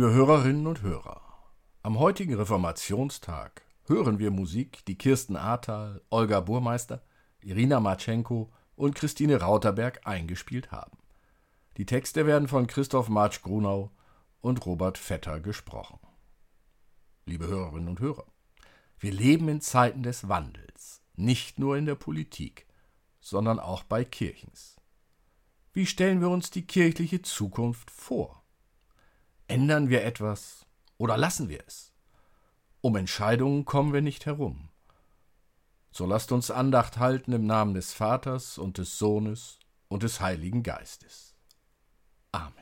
Liebe Hörerinnen und Hörer, am heutigen Reformationstag hören wir Musik, die Kirsten Ahrtal, Olga Burmeister, Irina Matschenko und Christine Rauterberg eingespielt haben. Die Texte werden von Christoph Marsch-Grunau und Robert Vetter gesprochen. Liebe Hörerinnen und Hörer, wir leben in Zeiten des Wandels, nicht nur in der Politik, sondern auch bei Kirchens. Wie stellen wir uns die kirchliche Zukunft vor? Ändern wir etwas oder lassen wir es? Um Entscheidungen kommen wir nicht herum. So lasst uns Andacht halten im Namen des Vaters und des Sohnes und des Heiligen Geistes. Amen.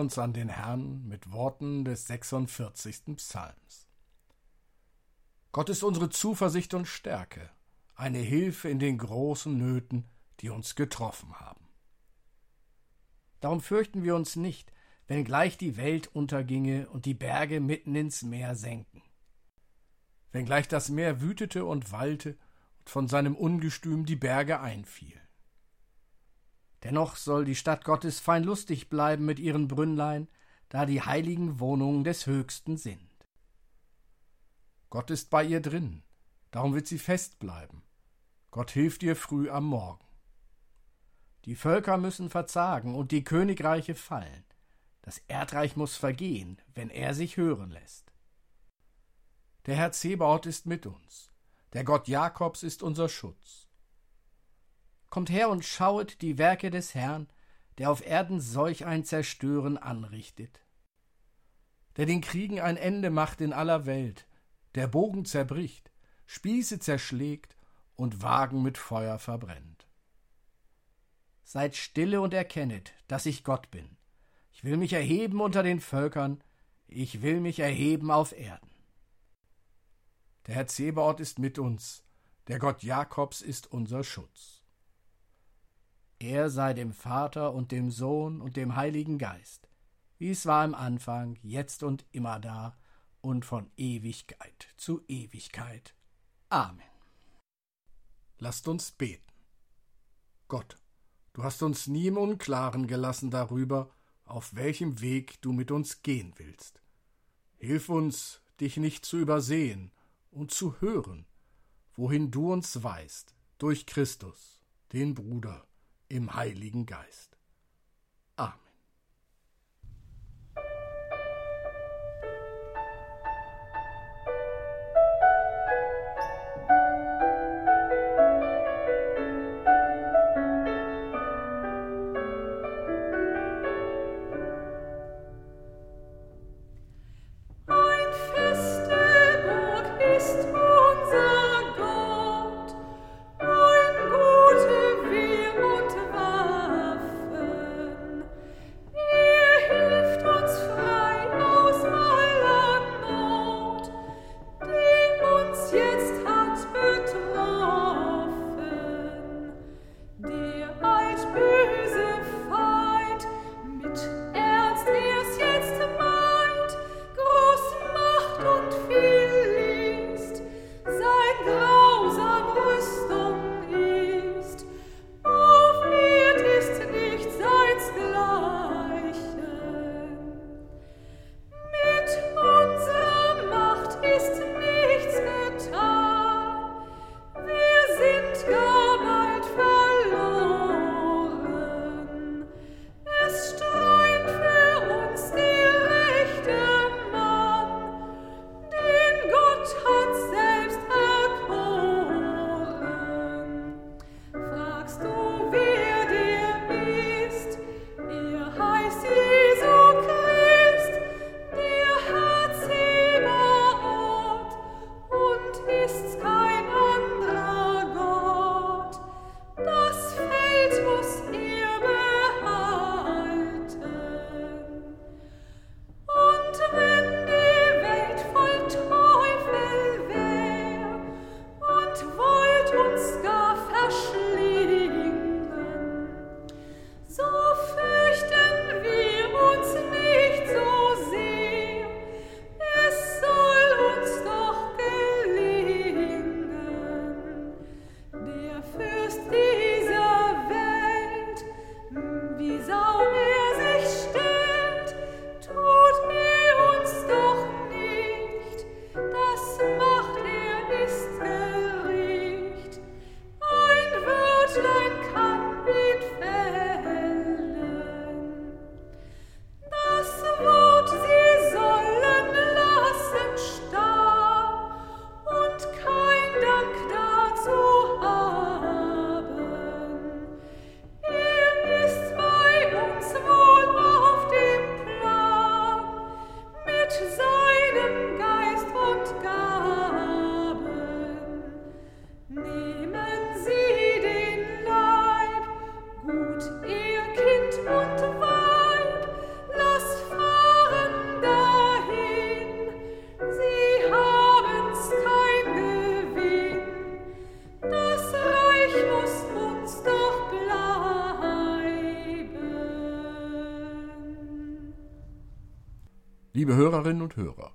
Uns an den Herrn mit Worten des 46. Psalms. Gott ist unsere Zuversicht und Stärke, eine Hilfe in den großen Nöten, die uns getroffen haben. Darum fürchten wir uns nicht, wenn gleich die Welt unterginge und die Berge mitten ins Meer senken. Wenn gleich das Meer wütete und wallte und von seinem Ungestüm die Berge einfielen. Dennoch soll die Stadt Gottes fein lustig bleiben mit ihren Brünnlein, da die heiligen Wohnungen des Höchsten sind. Gott ist bei ihr drin, darum wird sie fest bleiben. Gott hilft ihr früh am Morgen. Die Völker müssen verzagen und die Königreiche fallen. Das Erdreich muss vergehen, wenn er sich hören lässt. Der Herr Zebaoth ist mit uns, der Gott Jakobs ist unser Schutz. Kommt her und schauet die Werke des Herrn, der auf Erden solch ein Zerstören anrichtet. Der den Kriegen ein Ende macht in aller Welt, der Bogen zerbricht, Spieße zerschlägt und Wagen mit Feuer verbrennt. Seid stille und erkennet, dass ich Gott bin. Ich will mich erheben unter den Völkern, ich will mich erheben auf Erden. Der Herr Zebaoth ist mit uns, der Gott Jakobs ist unser Schutz. Er sei dem Vater und dem Sohn und dem Heiligen Geist, wie es war im Anfang, jetzt und immer da und von Ewigkeit zu Ewigkeit. Amen. Lasst uns beten. Gott, du hast uns nie im Unklaren gelassen darüber, auf welchem Weg du mit uns gehen willst. Hilf uns, dich nicht zu übersehen und zu hören, wohin du uns weist, durch Christus, den Bruder im Heiligen Geist. Hörerinnen und Hörer,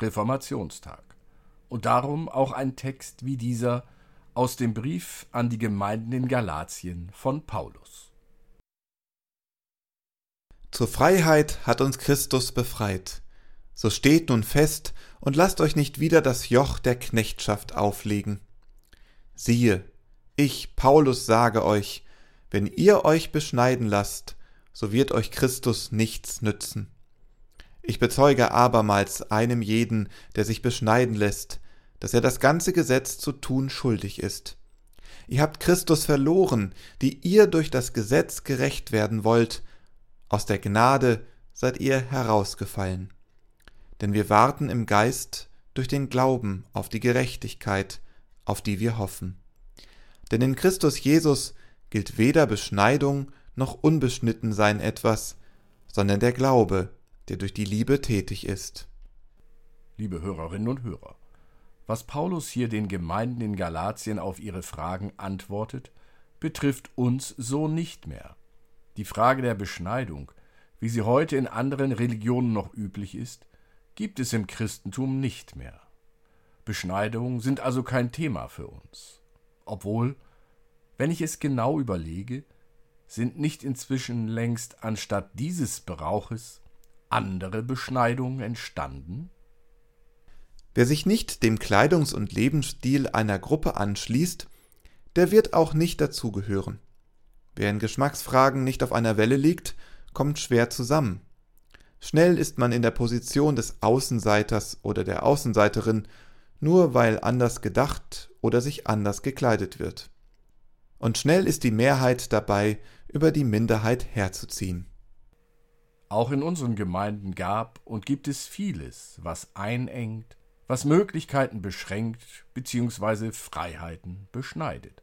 Reformationstag. Und darum auch ein Text wie dieser aus dem Brief an die Gemeinden in Galatien von Paulus. Zur Freiheit hat uns Christus befreit. So steht nun fest und lasst euch nicht wieder das Joch der Knechtschaft auflegen. Siehe, ich, Paulus, sage euch, wenn ihr euch beschneiden lasst, so wird euch Christus nichts nützen. Ich bezeuge abermals einem jeden, der sich beschneiden lässt, dass er das ganze Gesetz zu tun schuldig ist. Ihr habt Christus verloren, die ihr durch das Gesetz gerecht werden wollt, aus der Gnade seid ihr herausgefallen. Denn wir warten im Geist durch den Glauben auf die Gerechtigkeit, auf die wir hoffen. Denn in Christus Jesus gilt weder Beschneidung noch Unbeschnittensein etwas, sondern der Glaube, der durch die Liebe tätig ist. Liebe Hörerinnen und Hörer, was Paulus hier den Gemeinden in Galatien auf ihre Fragen antwortet, betrifft uns so nicht mehr. Die Frage der Beschneidung, wie sie heute in anderen Religionen noch üblich ist, gibt es im Christentum nicht mehr. Beschneidungen sind also kein Thema für uns. Obwohl, wenn ich es genau überlege, sind nicht inzwischen längst anstatt dieses Brauches andere Beschneidungen entstanden? Wer sich nicht dem Kleidungs- und Lebensstil einer Gruppe anschließt, der wird auch nicht dazugehören. Wer in Geschmacksfragen nicht auf einer Welle liegt, kommt schwer zusammen. Schnell ist man in der Position des Außenseiters oder der Außenseiterin, nur weil anders gedacht oder sich anders gekleidet wird. Und schnell ist die Mehrheit dabei, über die Minderheit herzuziehen. Auch in unseren Gemeinden gab und gibt es vieles, was einengt, was Möglichkeiten beschränkt bzw. Freiheiten beschneidet.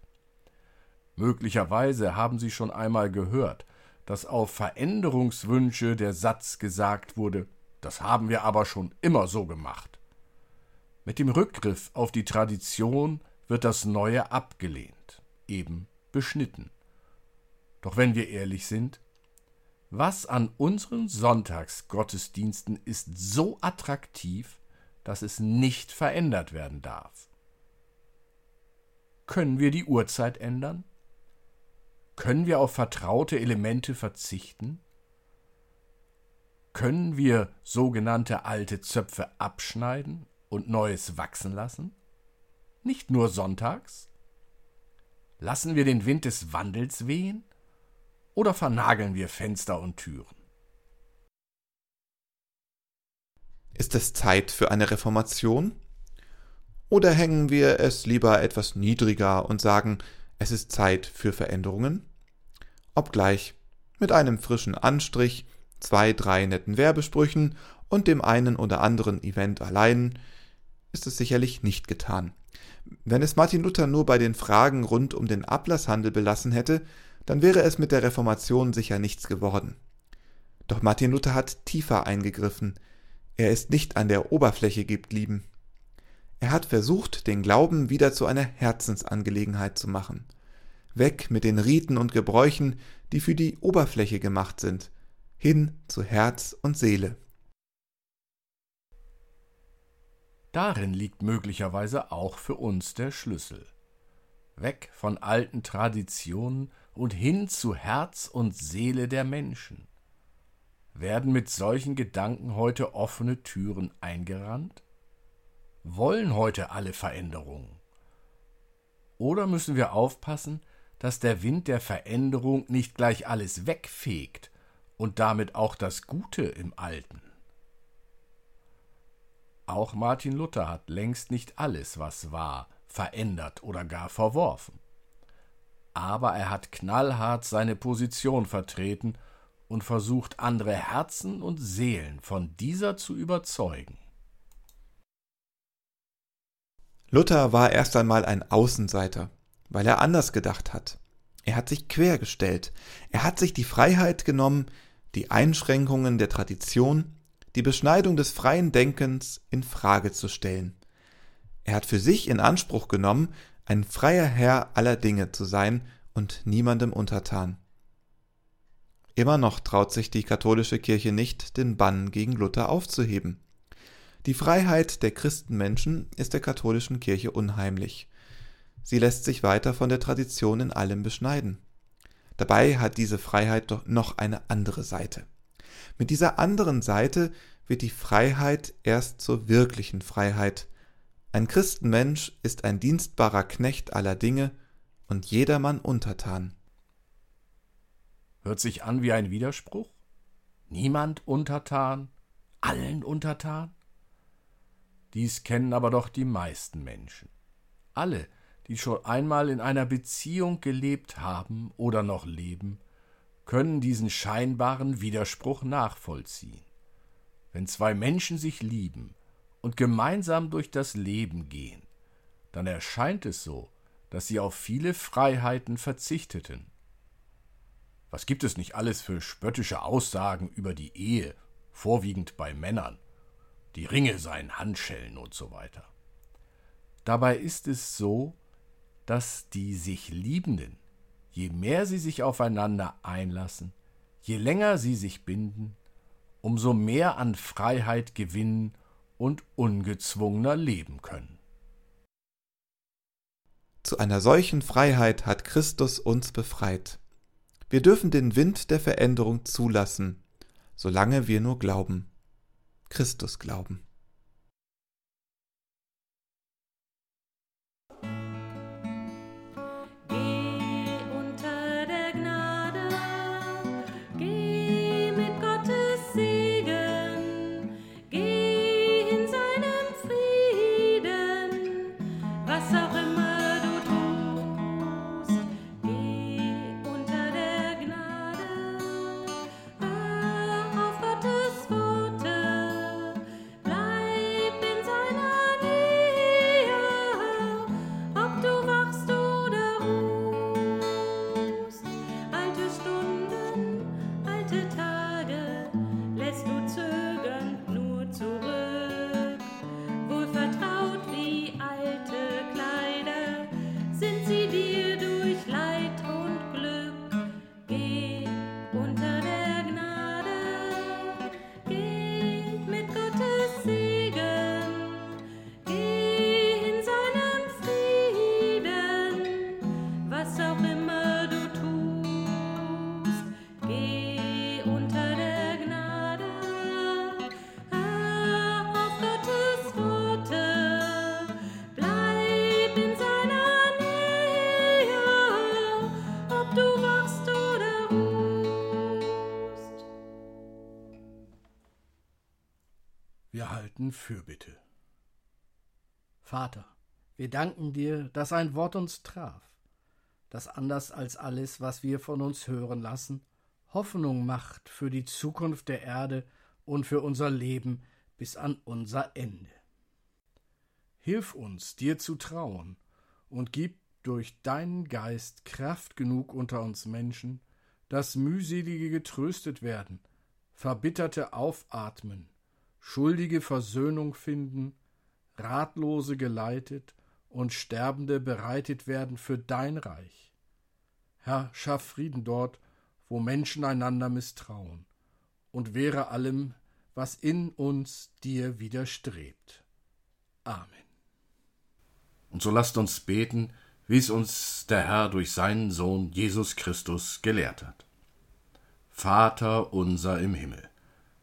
Möglicherweise haben Sie schon einmal gehört, dass auf Veränderungswünsche der Satz gesagt wurde, das haben wir aber schon immer so gemacht. Mit dem Rückgriff auf die Tradition wird das Neue abgelehnt, eben beschnitten. Doch wenn wir ehrlich sind, was an unseren Sonntagsgottesdiensten ist so attraktiv, dass es nicht verändert werden darf? Können wir die Uhrzeit ändern? Können wir auf vertraute Elemente verzichten? Können wir sogenannte alte Zöpfe abschneiden und Neues wachsen lassen? Nicht nur sonntags? Lassen wir den Wind des Wandels wehen? Oder vernageln wir Fenster und Türen? Ist es Zeit für eine Reformation? Oder hängen wir es lieber etwas niedriger und sagen, es ist Zeit für Veränderungen? Obgleich mit einem frischen Anstrich, zwei, drei netten Werbesprüchen und dem einen oder anderen Event allein ist es sicherlich nicht getan. Wenn es Martin Luther nur bei den Fragen rund um den Ablasshandel belassen hätte, dann wäre es mit der Reformation sicher nichts geworden. Doch Martin Luther hat tiefer eingegriffen. Er ist nicht an der Oberfläche geblieben. Er hat versucht, den Glauben wieder zu einer Herzensangelegenheit zu machen. Weg mit den Riten und Gebräuchen, die für die Oberfläche gemacht sind, hin zu Herz und Seele. Darin liegt möglicherweise auch für uns der Schlüssel. Weg von alten Traditionen und hin zu Herz und Seele der Menschen. Werden mit solchen Gedanken heute offene Türen eingerannt? Wollen heute alle Veränderungen? Oder müssen wir aufpassen, dass der Wind der Veränderung nicht gleich alles wegfegt und damit auch das Gute im Alten? Auch Martin Luther hat längst nicht alles, was war, verändert oder gar verworfen aber er hat knallhart seine Position vertreten und versucht, andere Herzen und Seelen von dieser zu überzeugen. Luther war erst einmal ein Außenseiter, weil er anders gedacht hat. Er hat sich quergestellt, er hat sich die Freiheit genommen, die Einschränkungen der Tradition, die Beschneidung des freien Denkens in Frage zu stellen. Er hat für sich in Anspruch genommen, ein freier Herr aller Dinge zu sein und niemandem untertan. Immer noch traut sich die katholische Kirche nicht, den Bann gegen Luther aufzuheben. Die Freiheit der Christenmenschen ist der katholischen Kirche unheimlich. Sie lässt sich weiter von der Tradition in allem beschneiden. Dabei hat diese Freiheit doch noch eine andere Seite. Mit dieser anderen Seite wird die Freiheit erst zur wirklichen Freiheit. Ein Christenmensch ist ein dienstbarer Knecht aller Dinge und jedermann untertan. Hört sich an wie ein Widerspruch? Niemand untertan, allen untertan? Dies kennen aber doch die meisten Menschen. Alle, die schon einmal in einer Beziehung gelebt haben oder noch leben, können diesen scheinbaren Widerspruch nachvollziehen. Wenn zwei Menschen sich lieben und gemeinsam durch das Leben gehen, dann erscheint es so, dass sie auf viele Freiheiten verzichteten. Was gibt es nicht alles für spöttische Aussagen über die Ehe, vorwiegend bei Männern? Die Ringe seien Handschellen und so weiter. Dabei ist es so, dass die sich Liebenden, je mehr sie sich aufeinander einlassen, je länger sie sich binden, umso mehr an Freiheit gewinnen und ungezwungener leben können. Zu einer solchen Freiheit hat Christus uns befreit. Wir dürfen den Wind der Veränderung zulassen, solange wir nur glauben. Christus glauben. Fürbitte. Vater, wir danken dir, dass ein Wort uns traf, das anders als alles, was wir von uns hören lassen, Hoffnung macht für die Zukunft der Erde und für unser Leben bis an unser Ende. Hilf uns, dir zu trauen, und gib durch deinen Geist Kraft genug unter uns Menschen, dass mühselige getröstet werden, Verbitterte aufatmen, Schuldige Versöhnung finden, Ratlose geleitet und Sterbende bereitet werden für dein Reich. Herr, schaff Frieden dort, wo Menschen einander misstrauen, und wehre allem, was in uns dir widerstrebt. Amen. Und so lasst uns beten, wie es uns der Herr durch seinen Sohn Jesus Christus gelehrt hat. Vater unser im Himmel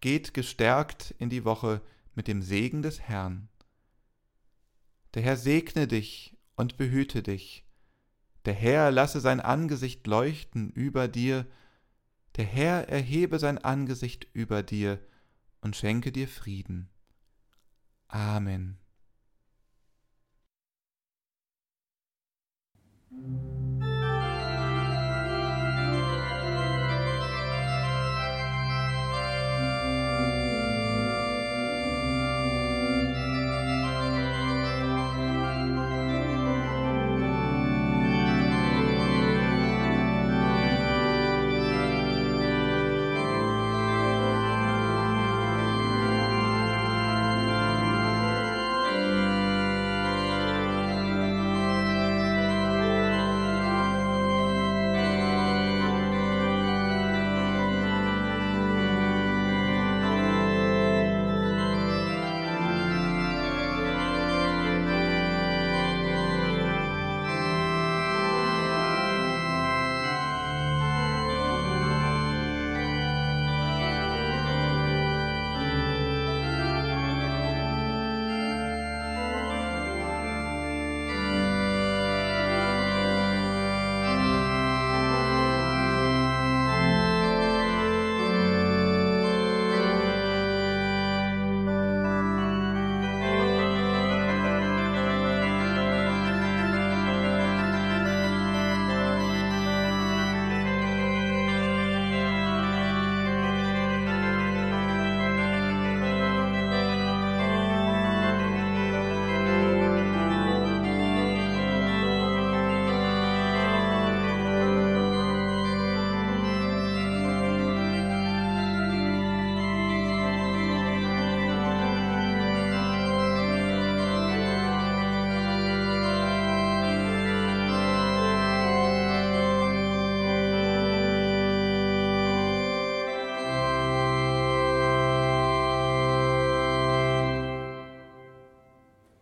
Geht gestärkt in die Woche mit dem Segen des Herrn. Der Herr segne dich und behüte dich. Der Herr lasse sein Angesicht leuchten über dir. Der Herr erhebe sein Angesicht über dir und schenke dir Frieden. Amen.